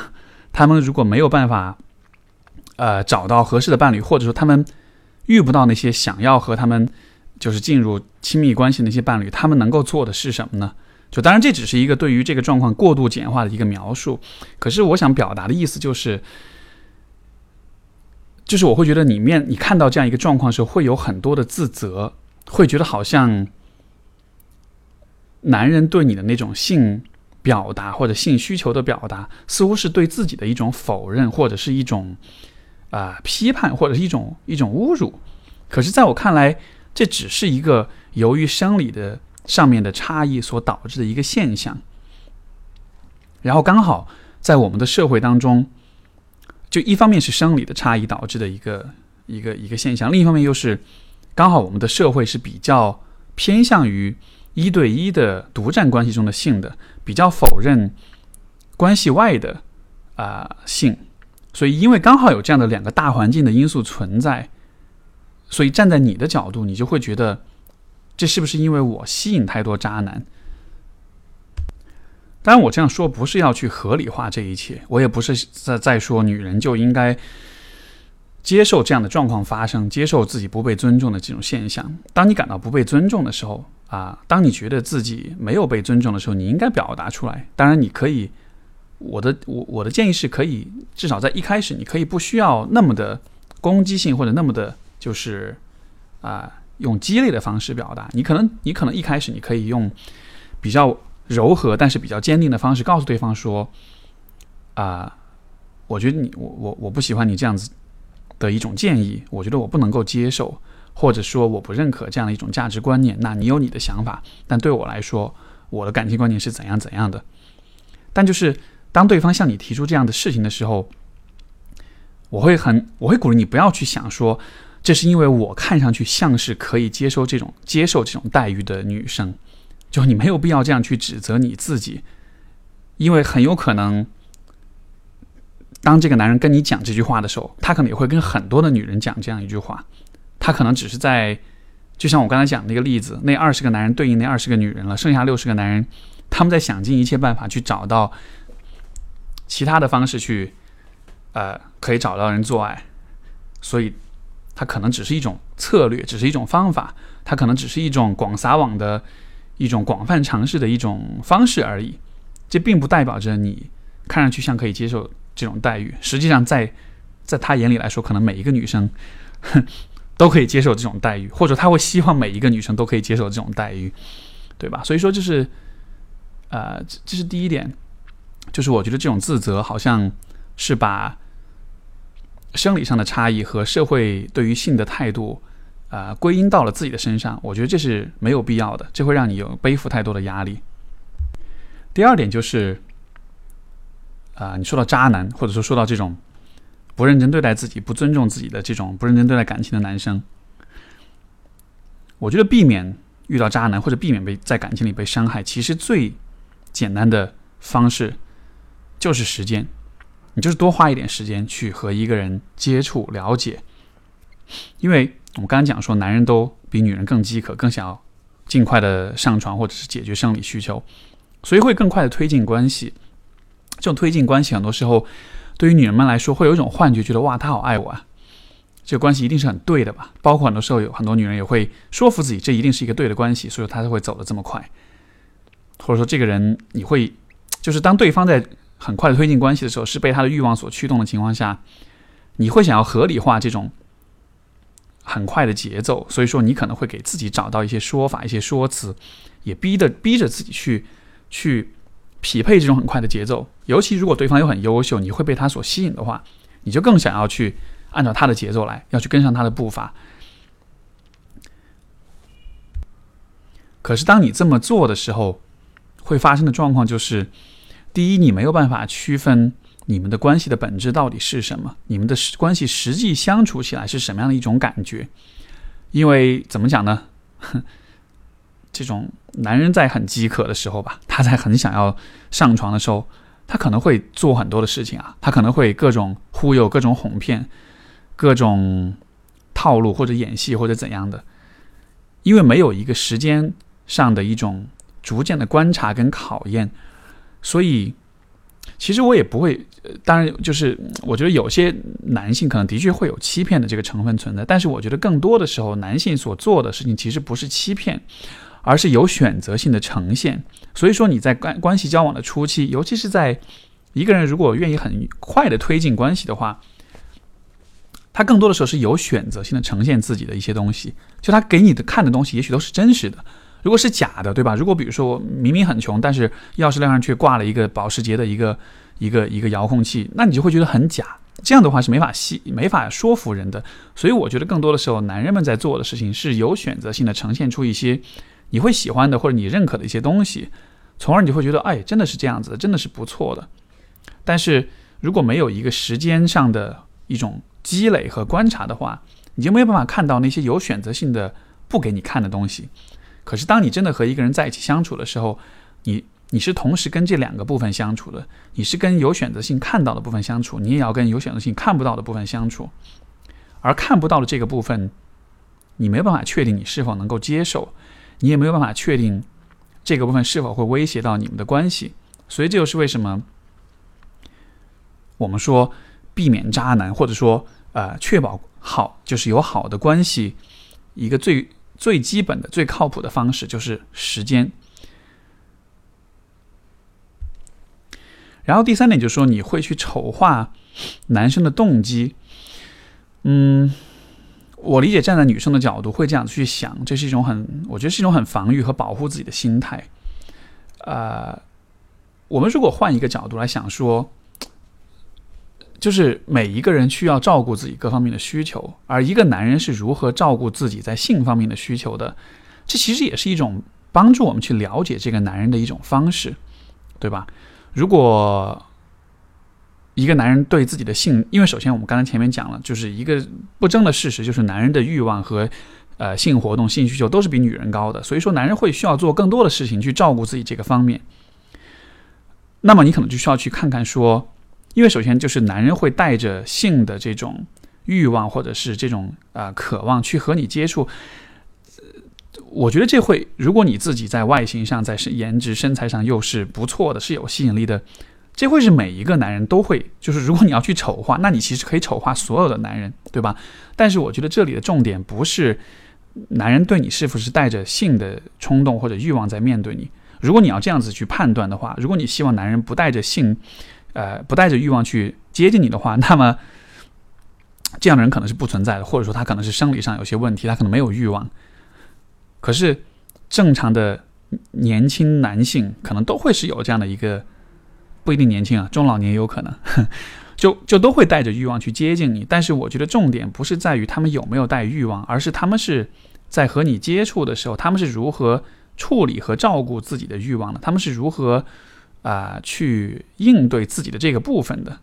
他们如果没有办法，呃，找到合适的伴侣，或者说他们遇不到那些想要和他们。就是进入亲密关系的那些伴侣，他们能够做的是什么呢？就当然这只是一个对于这个状况过度简化的一个描述。可是我想表达的意思就是，就是我会觉得里面你看到这样一个状况的时候，会有很多的自责，会觉得好像男人对你的那种性表达或者性需求的表达，似乎是对自己的一种否认，或者是一种啊批判，或者是一种一种侮辱。可是在我看来，这只是一个由于生理的上面的差异所导致的一个现象，然后刚好在我们的社会当中，就一方面是生理的差异导致的一个一个一个现象，另一方面又是刚好我们的社会是比较偏向于一对一的独占关系中的性的，比较否认关系外的啊性，所以因为刚好有这样的两个大环境的因素存在。所以站在你的角度，你就会觉得，这是不是因为我吸引太多渣男？当然，我这样说不是要去合理化这一切，我也不是在在说女人就应该接受这样的状况发生，接受自己不被尊重的这种现象。当你感到不被尊重的时候，啊，当你觉得自己没有被尊重的时候，你应该表达出来。当然，你可以，我的我我的建议是可以，至少在一开始，你可以不需要那么的攻击性或者那么的。就是啊，用激烈的方式表达。你可能，你可能一开始你可以用比较柔和但是比较坚定的方式告诉对方说：“啊，我觉得你，我我我不喜欢你这样子的一种建议，我觉得我不能够接受，或者说我不认可这样的一种价值观念。那你有你的想法，但对我来说，我的感情观念是怎样怎样的。但就是当对方向你提出这样的事情的时候，我会很，我会鼓励你不要去想说。”这是因为我看上去像是可以接受这种接受这种待遇的女生，就你没有必要这样去指责你自己，因为很有可能，当这个男人跟你讲这句话的时候，他可能也会跟很多的女人讲这样一句话，他可能只是在，就像我刚才讲那个例子，那二十个男人对应那二十个女人了，剩下六十个男人，他们在想尽一切办法去找到其他的方式去，呃，可以找到人做爱，所以。它可能只是一种策略，只是一种方法，它可能只是一种广撒网的一种广泛尝试的一种方式而已。这并不代表着你看上去像可以接受这种待遇，实际上在在他眼里来说，可能每一个女生 都可以接受这种待遇，或者他会希望每一个女生都可以接受这种待遇，对吧？所以说，就是呃，这是第一点，就是我觉得这种自责好像是把生理上的差异和社会对于性的态度。啊，归因到了自己的身上，我觉得这是没有必要的，这会让你有背负太多的压力。第二点就是，啊，你说到渣男，或者说说到这种不认真对待自己、不尊重自己的这种不认真对待感情的男生，我觉得避免遇到渣男或者避免被在感情里被伤害，其实最简单的方式就是时间，你就是多花一点时间去和一个人接触、了解，因为。我们刚刚讲说，男人都比女人更饥渴，更想要尽快的上床或者是解决生理需求，所以会更快的推进关系。这种推进关系，很多时候对于女人们来说，会有一种幻觉，觉得哇，他好爱我啊，这个关系一定是很对的吧？包括很多时候，有很多女人也会说服自己，这一定是一个对的关系，所以她才会走得这么快。或者说，这个人你会，就是当对方在很快的推进关系的时候，是被他的欲望所驱动的情况下，你会想要合理化这种。很快的节奏，所以说你可能会给自己找到一些说法、一些说辞，也逼的逼着自己去去匹配这种很快的节奏。尤其如果对方又很优秀，你会被他所吸引的话，你就更想要去按照他的节奏来，要去跟上他的步伐。可是当你这么做的时候，会发生的状况就是：第一，你没有办法区分。你们的关系的本质到底是什么？你们的关系实际相处起来是什么样的一种感觉？因为怎么讲呢？这种男人在很饥渴的时候吧，他在很想要上床的时候，他可能会做很多的事情啊，他可能会各种忽悠、各种哄骗、各种套路或者演戏或者怎样的。因为没有一个时间上的一种逐渐的观察跟考验，所以。其实我也不会，当然就是我觉得有些男性可能的确会有欺骗的这个成分存在，但是我觉得更多的时候，男性所做的事情其实不是欺骗，而是有选择性的呈现。所以说你在关关系交往的初期，尤其是在一个人如果愿意很快的推进关系的话，他更多的时候是有选择性的呈现自己的一些东西，就他给你的看的东西，也许都是真实的。如果是假的，对吧？如果比如说我明明很穷，但是钥匙链上却挂了一个保时捷的一个一个一个遥控器，那你就会觉得很假。这样的话是没法吸、没法说服人的。所以我觉得更多的时候，男人们在做的事情是有选择性的呈现出一些你会喜欢的或者你认可的一些东西，从而你就会觉得，哎，真的是这样子的，真的是不错的。但是如果没有一个时间上的一种积累和观察的话，你就没有办法看到那些有选择性的不给你看的东西。可是，当你真的和一个人在一起相处的时候，你你是同时跟这两个部分相处的，你是跟有选择性看到的部分相处，你也要跟有选择性看不到的部分相处。而看不到的这个部分，你没有办法确定你是否能够接受，你也没有办法确定这个部分是否会威胁到你们的关系。所以，这就是为什么我们说避免渣男，或者说呃确保好就是有好的关系，一个最。最基本的、最靠谱的方式就是时间。然后第三点就是说，你会去丑化男生的动机。嗯，我理解站在女生的角度会这样去想，这是一种很，我觉得是一种很防御和保护自己的心态。呃，我们如果换一个角度来想说。就是每一个人需要照顾自己各方面的需求，而一个男人是如何照顾自己在性方面的需求的，这其实也是一种帮助我们去了解这个男人的一种方式，对吧？如果一个男人对自己的性，因为首先我们刚才前面讲了，就是一个不争的事实，就是男人的欲望和呃性活动、性需求都是比女人高的，所以说男人会需要做更多的事情去照顾自己这个方面。那么你可能就需要去看看说。因为首先就是男人会带着性的这种欲望或者是这种啊渴望去和你接触，我觉得这会，如果你自己在外形上、在颜值、身材上又是不错的，是有吸引力的，这会是每一个男人都会，就是如果你要去丑化，那你其实可以丑化所有的男人，对吧？但是我觉得这里的重点不是男人对你是否是带着性的冲动或者欲望在面对你，如果你要这样子去判断的话，如果你希望男人不带着性。呃，不带着欲望去接近你的话，那么 这样的人可能是不存在的，或者说他可能是生理上有些问题，他可能没有欲望。可是正常的年轻男性可能都会是有这样的一个，不一定年轻啊，中老年也有可能，就就都会带着欲望去接近你。但是我觉得重点不是在于他们有没有带欲望，而是他们是在和你接触的时候，他们是如何处理和照顾自己的欲望的，他们是如何。啊，去应对自己的这个部分的，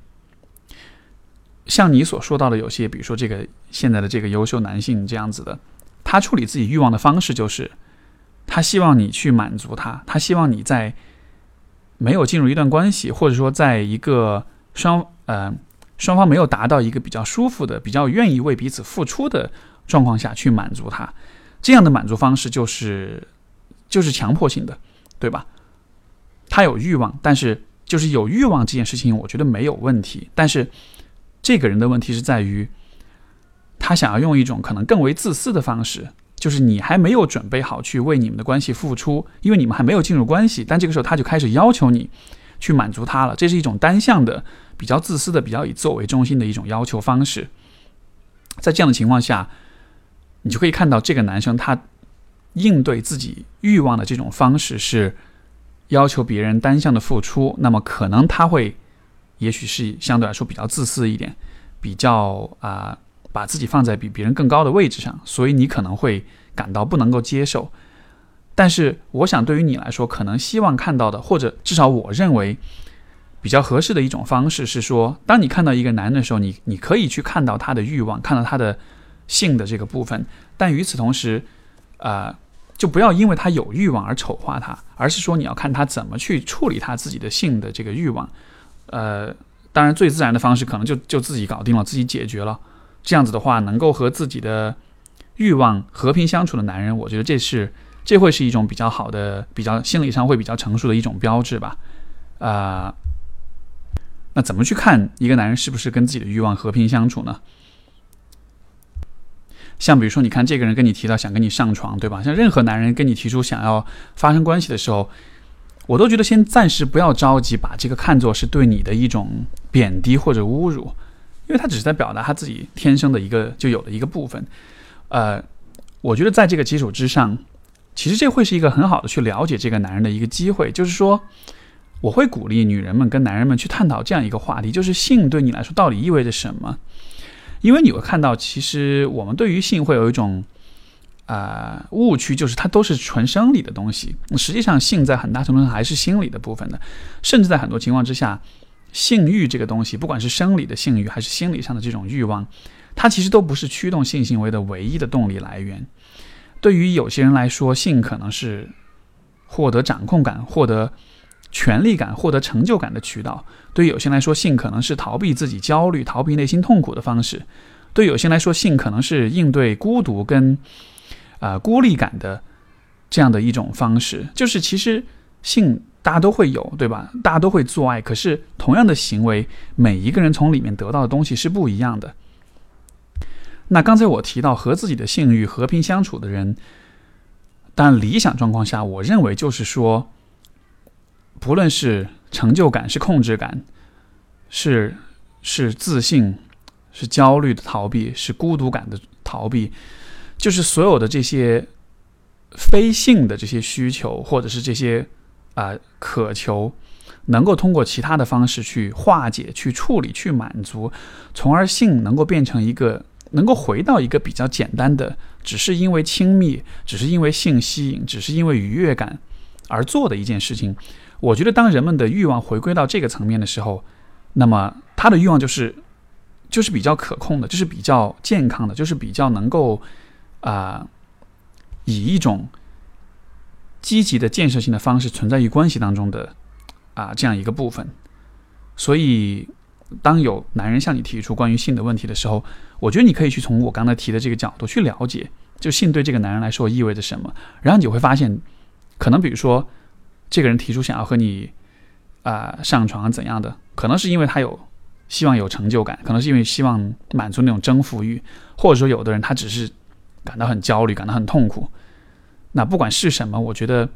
像你所说到的有些，比如说这个现在的这个优秀男性这样子的，他处理自己欲望的方式就是，他希望你去满足他，他希望你在没有进入一段关系，或者说在一个双呃双方没有达到一个比较舒服的、比较愿意为彼此付出的状况下去满足他，这样的满足方式就是就是强迫性的，对吧？他有欲望，但是就是有欲望这件事情，我觉得没有问题。但是这个人的问题是在于，他想要用一种可能更为自私的方式，就是你还没有准备好去为你们的关系付出，因为你们还没有进入关系。但这个时候他就开始要求你去满足他了，这是一种单向的、比较自私的、比较以自我为中心的一种要求方式。在这样的情况下，你就可以看到这个男生他应对自己欲望的这种方式是。要求别人单向的付出，那么可能他会，也许是相对来说比较自私一点，比较啊把自己放在比别人更高的位置上，所以你可能会感到不能够接受。但是我想对于你来说，可能希望看到的，或者至少我认为比较合适的一种方式是说，当你看到一个男人的时候，你你可以去看到他的欲望，看到他的性的这个部分，但与此同时，啊。就不要因为他有欲望而丑化他，而是说你要看他怎么去处理他自己的性的这个欲望。呃，当然最自然的方式可能就就自己搞定了，自己解决了。这样子的话，能够和自己的欲望和平相处的男人，我觉得这是这会是一种比较好的、比较心理上会比较成熟的一种标志吧。啊，那怎么去看一个男人是不是跟自己的欲望和平相处呢？像比如说，你看这个人跟你提到想跟你上床，对吧？像任何男人跟你提出想要发生关系的时候，我都觉得先暂时不要着急，把这个看作是对你的一种贬低或者侮辱，因为他只是在表达他自己天生的一个就有的一个部分。呃，我觉得在这个基础之上，其实这会是一个很好的去了解这个男人的一个机会。就是说，我会鼓励女人们跟男人们去探讨这样一个话题：，就是性对你来说到底意味着什么？因为你会看到，其实我们对于性会有一种啊误区，就是它都是纯生理的东西。实际上，性在很大程度上还是心理的部分的，甚至在很多情况之下，性欲这个东西，不管是生理的性欲还是心理上的这种欲望，它其实都不是驱动性行为的唯一的动力来源。对于有些人来说，性可能是获得掌控感、获得。权力感、获得成就感的渠道，对有些人来说，性可能是逃避自己焦虑、逃避内心痛苦的方式；对有些人来说，性可能是应对孤独跟啊孤立感的这样的一种方式。就是其实性大家都会有，对吧？大家都会做爱，可是同样的行为，每一个人从里面得到的东西是不一样的。那刚才我提到和自己的性欲和平相处的人，但理想状况下，我认为就是说。不论是成就感、是控制感、是是自信、是焦虑的逃避、是孤独感的逃避，就是所有的这些非性的这些需求，或者是这些啊渴求，能够通过其他的方式去化解、去处理、去满足，从而性能够变成一个能够回到一个比较简单的，只是因为亲密、只是因为性吸引、只是因为愉悦感而做的一件事情。我觉得，当人们的欲望回归到这个层面的时候，那么他的欲望就是，就是比较可控的，就是比较健康的，就是比较能够啊，以一种积极的建设性的方式存在于关系当中的啊这样一个部分。所以，当有男人向你提出关于性的问题的时候，我觉得你可以去从我刚才提的这个角度去了解，就性对这个男人来说意味着什么。然后你会发现，可能比如说。这个人提出想要和你啊上床怎样的，可能是因为他有希望有成就感，可能是因为希望满足那种征服欲，或者说有的人他只是感到很焦虑，感到很痛苦。那不管是什么，我觉得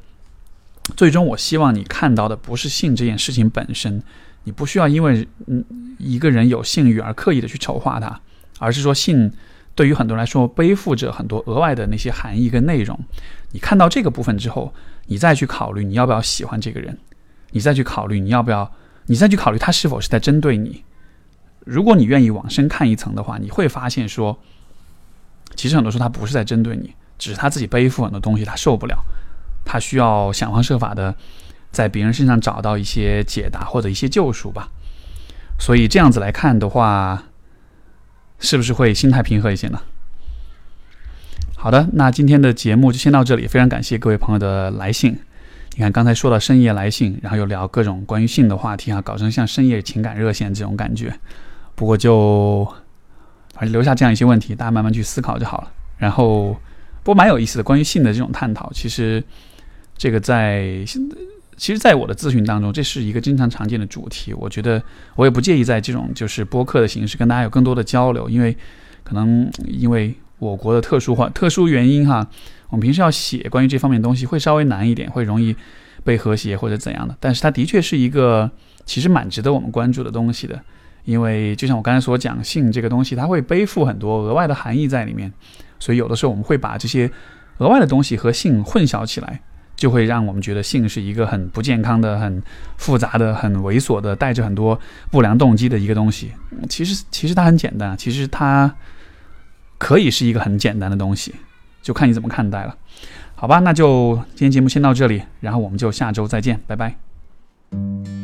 最终我希望你看到的不是性这件事情本身，你不需要因为嗯一个人有性欲而刻意的去丑化他，而是说性对于很多人来说背负着很多额外的那些含义跟内容。你看到这个部分之后，你再去考虑你要不要喜欢这个人，你再去考虑你要不要，你再去考虑他是否是在针对你。如果你愿意往深看一层的话，你会发现说，其实很多时候他不是在针对你，只是他自己背负很多东西，他受不了，他需要想方设法的在别人身上找到一些解答或者一些救赎吧。所以这样子来看的话，是不是会心态平和一些呢？好的，那今天的节目就先到这里，非常感谢各位朋友的来信。你看刚才说到深夜来信，然后又聊各种关于性的话题啊，搞成像深夜情感热线这种感觉。不过就反正留下这样一些问题，大家慢慢去思考就好了。然后不过蛮有意思的，关于性的这种探讨，其实这个在其实，在我的咨询当中，这是一个经常常见的主题。我觉得我也不介意在这种就是播客的形式跟大家有更多的交流，因为可能因为我国的特殊化、特殊原因哈，我们平时要写关于这方面东西会稍微难一点，会容易被和谐或者怎样的。但是它的确是一个其实蛮值得我们关注的东西的。因为就像我刚才所讲，性这个东西，它会背负很多额外的含义在里面，所以有的时候我们会把这些额外的东西和性混淆起来，就会让我们觉得性是一个很不健康的、很复杂的、很猥琐的、带着很多不良动机的一个东西。其实，其实它很简单，其实它可以是一个很简单的东西就看你怎么看待了。好吧那就今天节目先到这里然后我们就下周再见拜拜。